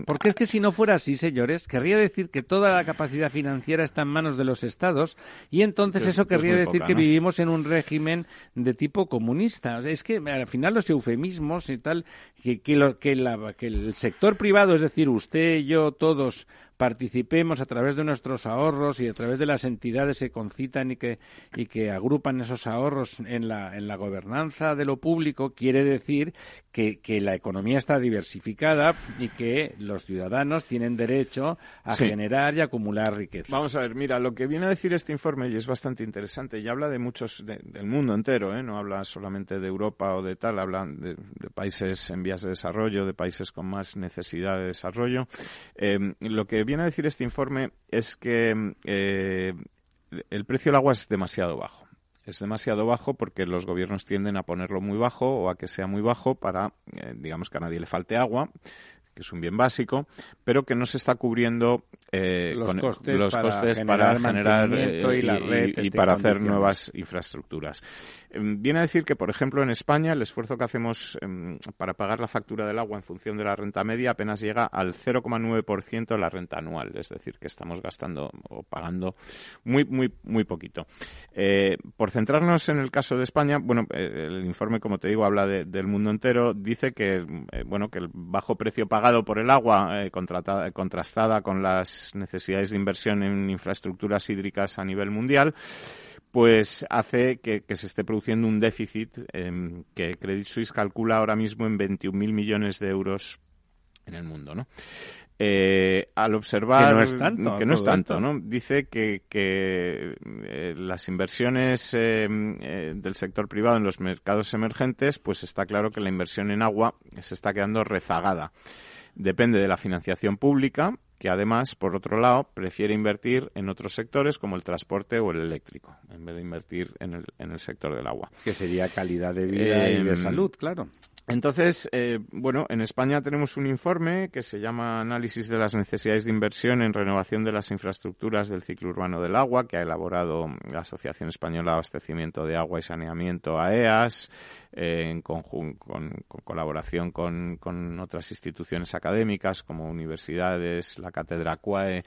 Porque es que si no fuera así, señores, querría decir que toda la capacidad financiera está en manos de los estados y entonces eso querría decir que vivimos en un régimen de tipo comunista. es que al final los eufemismos y tal, que, que, que, la, que el sector privado, es decir, usted, yo, todos, participemos a través de nuestros ahorros y a través de las entidades que concitan y que, y que agrupan esos ahorros en la, en la gobernanza de lo público, quiere decir que, que la economía está diversificada y que los ciudadanos tienen derecho a generar y acumular riqueza. Vamos a ver, mira, lo que viene a decir este informe, y es bastante interesante, y habla de muchos, del mundo entero, ¿eh? no habla solamente de Europa o de tal, habla de, países en vías de desarrollo, de países con más necesidad de desarrollo. Eh, lo que viene a decir este informe es que eh, el precio del agua es demasiado bajo. Es demasiado bajo porque los gobiernos tienden a ponerlo muy bajo o a que sea muy bajo para, eh, digamos, que a nadie le falte agua que es un bien básico, pero que no se está cubriendo eh, los costes, para, generar, y, para hacer nuevas infraestructuras. Em, viene a decir que, por ejemplo, en España el esfuerzo que hacemos em, para pagar la factura del agua en función de la renta media apenas llega al 0,9% de la renta anual, es decir, que estamos gastando o pagando muy, muy, muy poquito. Eh, por centrarnos en el caso de España, bueno, eh, el informe, como te digo, habla del mundo entero, dice que, eh, bueno, que el bajo precio pagado por el agua, contrastada con las necesidades de inversión en infraestructuras hídricas a nivel mundial, pues hace que, se esté produciendo un déficit em, que Credit Suisse calcula ahora mismo en 21.000 millones de euros en el mundo, ¿no? Eh, al observar que no es tanto, que no es tanto ¿no? dice que, que eh, las inversiones em, eh, del sector privado en los mercados emergentes pues está claro que la inversión en agua se está quedando rezagada depende de la financiación pública que además, por otro lado, prefiere invertir en otros sectores como el transporte o el eléctrico, en vez de invertir en el, en el sector del agua. Que sería calidad de vida y de em, salud, claro. Entonces, eh, bueno, en España tenemos un informe que se llama Análisis de las necesidades de inversión en renovación de las infraestructuras del ciclo urbano del agua, que ha elaborado la Asociación Española de Abastecimiento de Agua y Saneamiento, AEAS, eh, en con, colaboración con, con, otras instituciones académicas como universidades, la Cátedra CUAE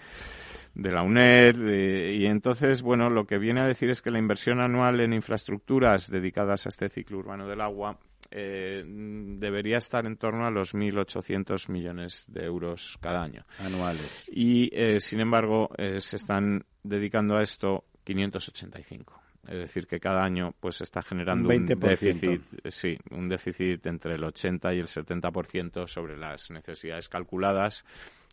de la UNED. Eh, y entonces, bueno, lo que viene a decir es que la inversión anual en infraestructuras dedicadas a este ciclo urbano del agua eh, debería estar en torno a los 1.800 millones de euros cada año. Anuales. Y, eh, sin embargo, eh, se están dedicando a esto 585. Es decir, que cada año pues se está generando un, déficit, sí, un déficit entre el 80 y el 70% sobre las necesidades calculadas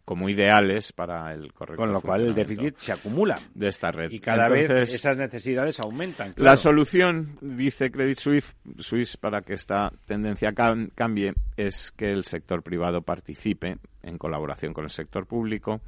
como ideales para el correcto Con lo cual el déficit se acumula de esta red. Y cada vez esas necesidades aumentan. La solución, dice Credit Suisse, para que esta tendencia cambie es que el sector privado participe en colaboración con el sector público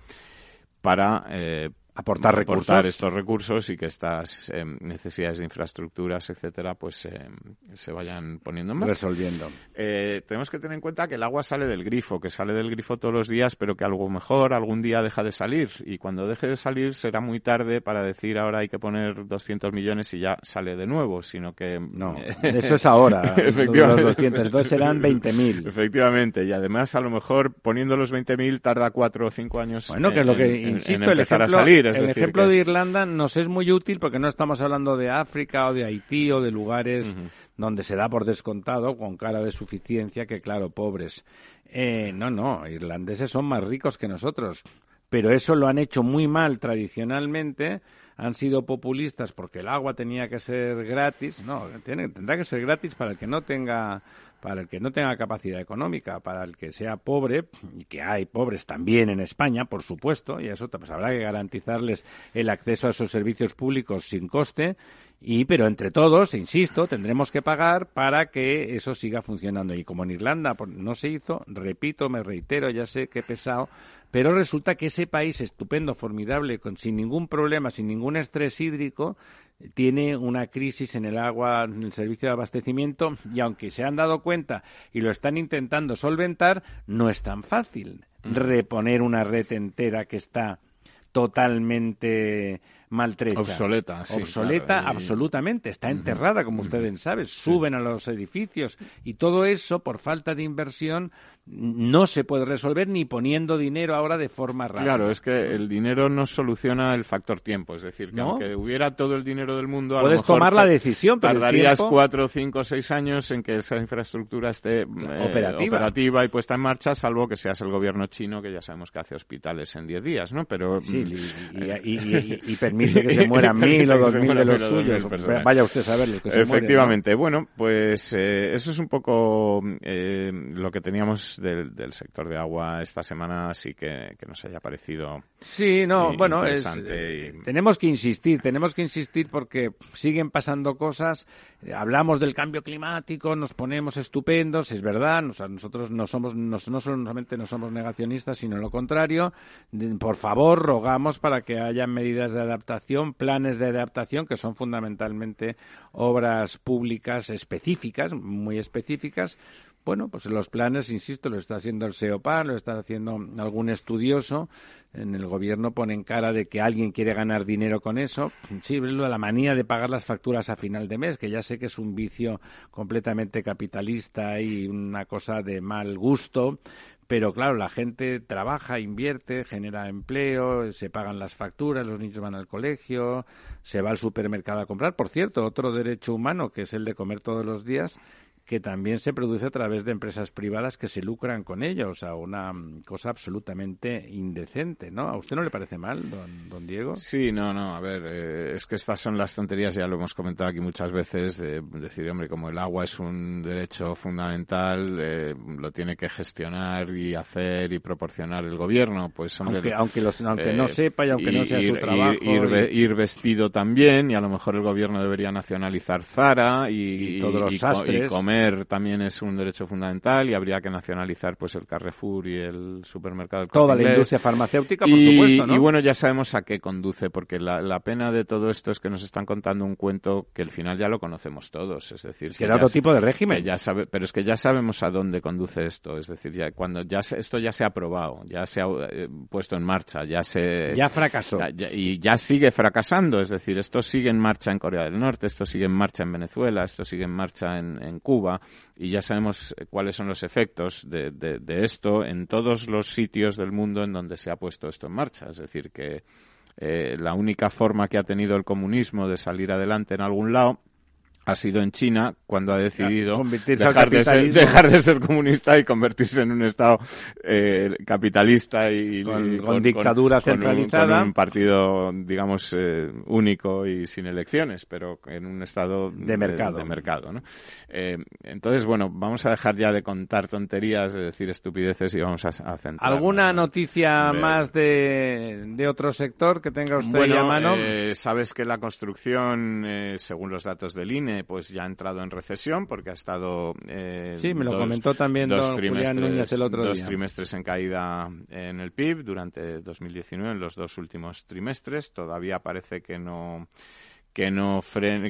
para eh, aportar, recursos. estos recursos y que estas em, necesidades de infraestructuras, etcétera, pues em, se vayan poniendo más. Resolviendo. Eh, tenemos que tener en cuenta que el agua sale del grifo, que sale del grifo todos los días, pero que algo mejor algún día deja de salir. Y cuando deje de salir será muy tarde para decir ahora hay que poner 200 millones y ya sale de nuevo, sino que... No, *laughs* eso es ahora. Efectivamente. Los 200, entonces serán *laughs* 20.000. Efectivamente, y además a lo mejor poniendo los 20.000 tarda cuatro o cinco años bueno, que es lo que, insisto, empezar a salir el ejemplo de Irlanda nos es muy útil porque no estamos hablando de África o de Haití o de lugares donde se da por descontado con cara de suficiencia que, claro, pobres. Eh, no, no, irlandeses son más ricos que nosotros. Pero eso lo han hecho muy mal tradicionalmente han sido populistas porque el agua tenía que ser gratis. No, tiene, tendrá que ser gratis para el que no tenga para el que no tenga capacidad económica, para el que sea pobre, y que hay pobres también en España, por supuesto, y eso pues habrá que garantizarles el acceso a esos servicios públicos sin coste, y pero entre todos, insisto, tendremos que pagar para que eso siga funcionando. Y como en Irlanda no se hizo, repito, me reitero, ya sé que pesado, pero resulta que ese país estupendo, formidable, con, sin ningún problema, sin ningún estrés hídrico, tiene una crisis en el agua, en el servicio de abastecimiento, y aunque se han dado cuenta y lo están intentando solventar, no es tan fácil reponer una red entera que está totalmente maltrecha. Obsoleta, Obsoleta, absolutamente. Está enterrada, como ustedes saben. Suben a los edificios y todo eso, por falta de inversión, no se puede resolver ni poniendo dinero ahora de forma rápida. Claro, es que el dinero no soluciona el factor tiempo. Es decir, que aunque hubiera todo el dinero del mundo, puedes tomar la decisión, pero tardarías cuatro, cinco, seis años en que esa infraestructura esté eh, operativa. y puesta en marcha, salvo que seas el gobierno chino, que ya sabemos que hace hospitales en diez días, ¿no? Pero sí, y, *laughs* permite que se *laughs* mueran mil o dos mil de los suyos. Vaya usted a saber Efectivamente. Bueno, pues eh, eso es un poco eh, lo que teníamos del, del, sector de agua esta semana sí que, que nos haya parecido Sí, no, bueno, eh, tenemos que insistir, tenemos que insistir porque siguen pasando cosas, hablamos del cambio climático, nos ponemos estupendos, es verdad, nosotros no somos, no, no solamente no somos negacionistas, sino lo contrario, por favor, rogamos para que haya medidas de adaptación, planes de adaptación, que son fundamentalmente obras públicas específicas, muy específicas, bueno, pues los planes, insisto, lo está haciendo el SEOPAR, lo está haciendo algún estudioso. En el gobierno ponen cara de que alguien quiere ganar dinero con eso. Sí, la manía de pagar las facturas a final de mes, que ya sé que es un vicio completamente capitalista y una cosa de mal gusto, pero claro, la gente trabaja, invierte, genera empleo, se pagan las facturas, los niños van al colegio, se va al supermercado a comprar. Por cierto, otro derecho humano, que es el de comer todos los días, que también se produce a través de empresas privadas que se lucran con ello, o sea, una cosa absolutamente indecente, ¿no? ¿A usted no le parece mal, don, don Diego? Sí, no, no, a ver, eh, es que estas son las tonterías, ya lo hemos comentado aquí muchas veces, de decir, hombre, como el agua es un derecho fundamental, eh, lo tiene que gestionar y hacer y proporcionar el gobierno, pues hombre... Aunque, aunque, no eh, sepa y aunque no sea su trabajo... Ir, vestido también, y a lo mejor el gobierno debería nacionalizar Zara y, todos los comer también es un derecho fundamental y habría que nacionalizar pues el Carrefour y el supermercado. Toda la industria farmacéutica, por supuesto, ¿no? Y bueno, ya sabemos a qué conduce, porque la, pena de todo esto es que nos están contando un cuento que al final ya lo conocemos todos, es decir, que, era otro tipo de régimen. Ya sabe, pero es que ya sabemos a dónde conduce esto, es decir, ya cuando ya esto ya se ha aprobado, ya se ha eh, puesto en marcha, ya se ya fracasó y ya sigue fracasando, es decir, esto sigue en marcha en Corea del Norte, esto sigue en marcha en Venezuela, esto sigue en marcha en Cuba y ya sabemos eh, cuáles son los efectos de, esto en todos los sitios del mundo en donde se ha puesto esto en marcha. Es decir, que eh, la única forma que ha tenido el comunismo de salir adelante en algún lado ha sido en China cuando ha decidido dejar de, ser, dejar de, ser, comunista y convertirse en un Estado eh, capitalista y con, dictadura centralizada. Un, con un partido, digamos, eh, único y sin elecciones, pero en un Estado de mercado. De, mercado ¿no? Eh, entonces, bueno, vamos a dejar ya de contar tonterías, de decir estupideces y vamos a, a centrar. ¿Alguna noticia más de, de, otro sector que tenga usted bueno, a mano? sabes que la construcción, según los datos del INE, pues ya ha entrado en recesión porque ha estado eh, sí me lo comentó también don Julián Núñez el otro dos trimestres en caída en el PIB durante 2019 en los dos últimos trimestres. Todavía parece que no que no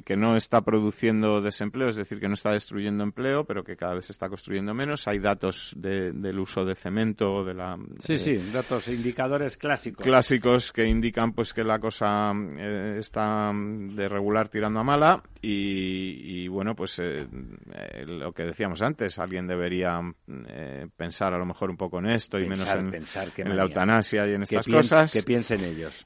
que no está produciendo desempleo, es decir, que no está destruyendo empleo, pero que cada vez se está construyendo menos. Hay datos del uso de cemento, de la sí, sí, datos indicadores clásicos clásicos que indican pues que la cosa eh, está de regular tirando a mala y, bueno pues eh, eh, lo que decíamos antes, alguien debería pensar a lo mejor un poco en esto y menos en, en la eutanasia y en estas cosas. Que piensen ellos.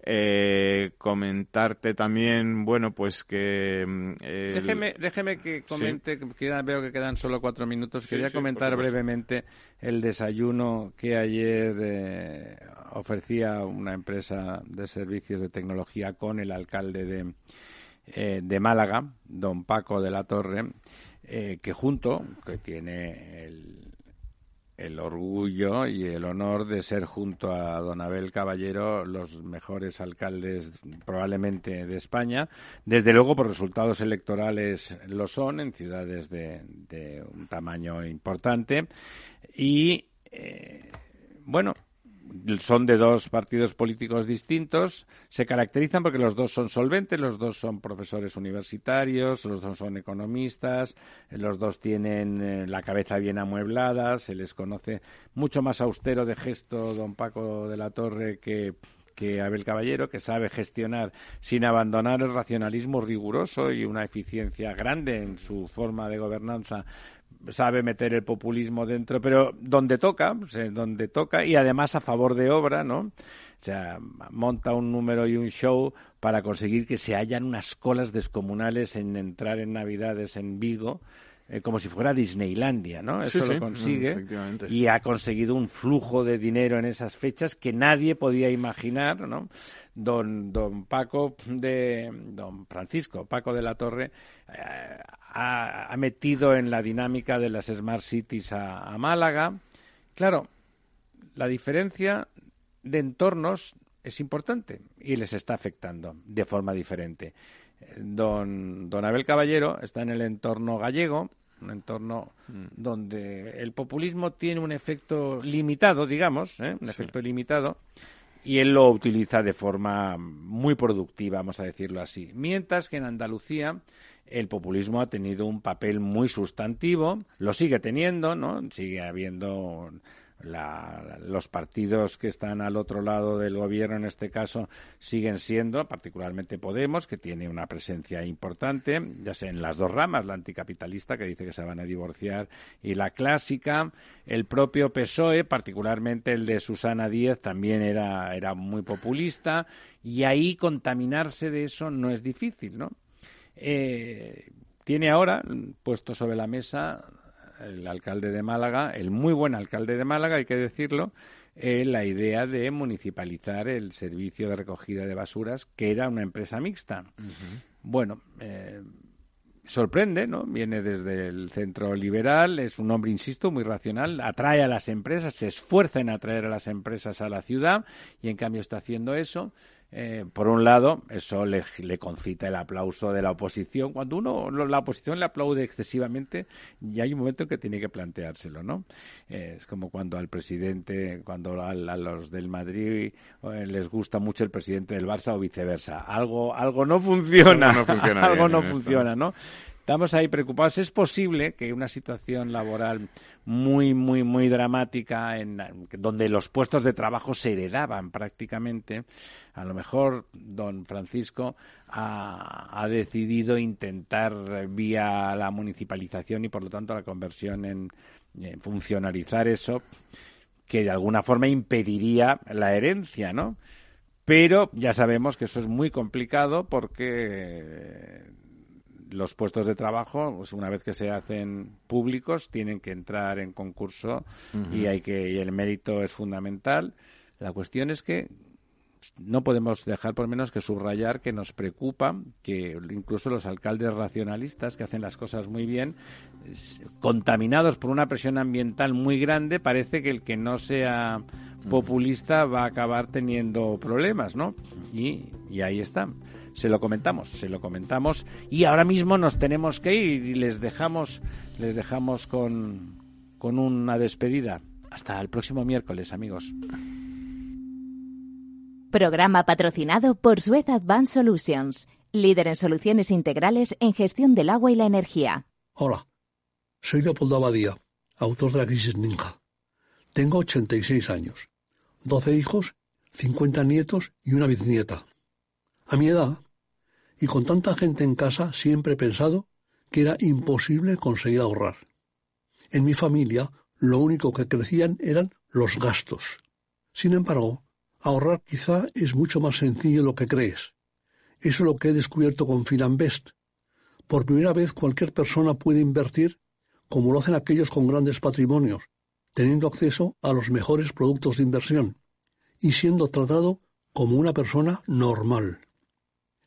comentarte también, bueno pues que... Mm, déjeme, déjeme que comente, que veo que quedan solo cuatro minutos. Quería comentar brevemente el desayuno que ayer eh, ofrecía una empresa de servicios de tecnología con el alcalde de, eh, de Málaga, don Paco de la Torre, eh, que junto, que tiene el, el orgullo y el honor de ser junto a don Abel Caballero los mejores alcaldes probablemente de España. Desde luego, por resultados electorales lo son en ciudades de, un tamaño importante. Y, eh, bueno, son de dos partidos políticos distintos, se caracterizan porque los dos son solventes, los dos son profesores universitarios, los dos son economistas, los dos tienen eh, la cabeza bien amueblada, se les conoce mucho más austero de gesto don Paco de la Torre que que Abel Caballero, que sabe gestionar sin abandonar el racionalismo riguroso y una eficiencia grande en su forma de gobernanza sabe meter el populismo dentro, pero donde toca, donde toca, y además a favor de obra, ¿no? O sea, monta un número y un show para conseguir que se hayan unas colas descomunales en entrar en Navidades en Vigo, eh, como si fuera Disneylandia, ¿no? Eso lo consigue y ha conseguido un flujo de dinero en esas fechas que nadie podía imaginar, ¿no? Don, don Paco de don Francisco Paco de la Torre eh, ha, metido en la dinámica de las Smart Cities a, Málaga Claro, la diferencia de entornos es importante y les está afectando de forma diferente. Don, don Abel Caballero está en el entorno gallego, un entorno mm. donde el populismo tiene un efecto limitado, digamos, ¿eh? un efecto limitado, y él lo utiliza de forma muy productiva, vamos a decirlo así. Mientras que en Andalucía el populismo ha tenido un papel muy sustantivo, lo sigue teniendo, ¿no? Sigue habiendo los partidos que están al otro lado del gobierno, en este caso, siguen siendo, particularmente Podemos, que tiene una presencia importante, ya sea en las dos ramas, la anticapitalista, que dice que se van a divorciar, y la clásica. El propio PSOE, particularmente el de Susana Díez, también era, era muy populista, y ahí contaminarse de eso no es difícil, ¿no? Eh, tiene ahora puesto sobre la mesa el alcalde de Málaga, el muy buen alcalde de Málaga, hay que decirlo, eh, la idea de municipalizar el servicio de recogida de basuras, que era una empresa mixta. Bueno, eh, sorprende, ¿no? Viene desde el centro liberal, es un hombre, insisto, muy racional, atrae a las empresas, se esfuerza en atraer a las empresas a la ciudad y en cambio está haciendo eso. Eh, por un lado, eso le, concita el aplauso de la oposición. Cuando uno, la oposición le aplaude excesivamente, ya hay un momento en que tiene que planteárselo, ¿no? Eh, es como cuando al presidente, cuando a, los del Madrid eh, les gusta mucho el presidente del Barça o viceversa. Algo, algo no funciona. Algo no funciona, *laughs* algo no funciona ¿no? Estamos ahí preocupados. Es posible que una situación laboral muy, muy, muy dramática, en, donde los puestos de trabajo se heredaban prácticamente, a lo mejor don Francisco ha, decidido intentar vía la municipalización y por lo tanto la conversión en, funcionalizar eso, que de alguna forma impediría la herencia, ¿no? Pero ya sabemos que eso es muy complicado porque los puestos de trabajo, pues una vez que se hacen públicos, tienen que entrar en concurso y hay que y el mérito es fundamental. La cuestión es que no podemos dejar por menos que subrayar que nos preocupa que incluso los alcaldes racionalistas que hacen las cosas muy bien, contaminados por una presión ambiental muy grande, parece que el que no sea populista va a acabar teniendo problemas, ¿no? Y, y ahí está se lo comentamos, se lo comentamos y ahora mismo nos tenemos que ir y les dejamos, les dejamos con, con una despedida. Hasta el próximo miércoles, amigos. Programa patrocinado por Suez Advanced Solutions, líder en soluciones integrales en gestión del agua y la energía. Hola, soy Leopoldo Abadía, autor de la crisis Ninja. Tengo 86 años, 12 hijos, 50 nietos y una bisnieta. A mi edad, y con tanta gente en casa, siempre he pensado que era imposible conseguir ahorrar. En mi familia, lo único que crecían eran los gastos. Sin embargo, ahorrar quizá es mucho más sencillo de lo que crees. Eso es lo que he descubierto con Finanbest. Por primera vez cualquier persona puede invertir como lo hacen aquellos con grandes patrimonios, teniendo acceso a los mejores productos de inversión y siendo tratado como una persona normal.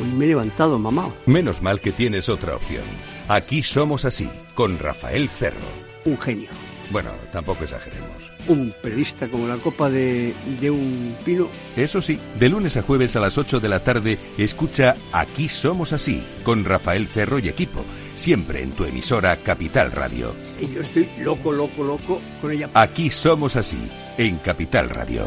Hoy me he levantado, mamá. Menos mal que tienes otra opción. Aquí somos así, con Rafael Cerro. Un genio. Bueno, tampoco exageremos. Un periodista como la copa de, de un pino. Eso sí, de lunes a jueves a las 8 de la tarde, escucha Aquí Somos Así, con Rafael Cerro y equipo, siempre en tu emisora Capital Radio. Y yo estoy loco, loco, loco con ella. Aquí Somos Así, en Capital Radio.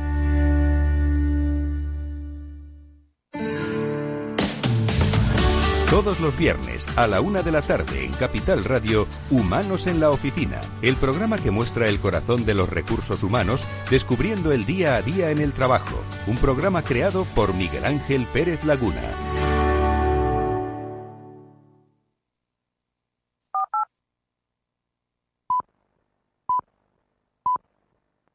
Todos los viernes a la una de la tarde en Capital Radio, Humanos en la Oficina, el programa que muestra el corazón de los recursos humanos, descubriendo el día a día en el trabajo. Un programa creado por Miguel Ángel Pérez Laguna.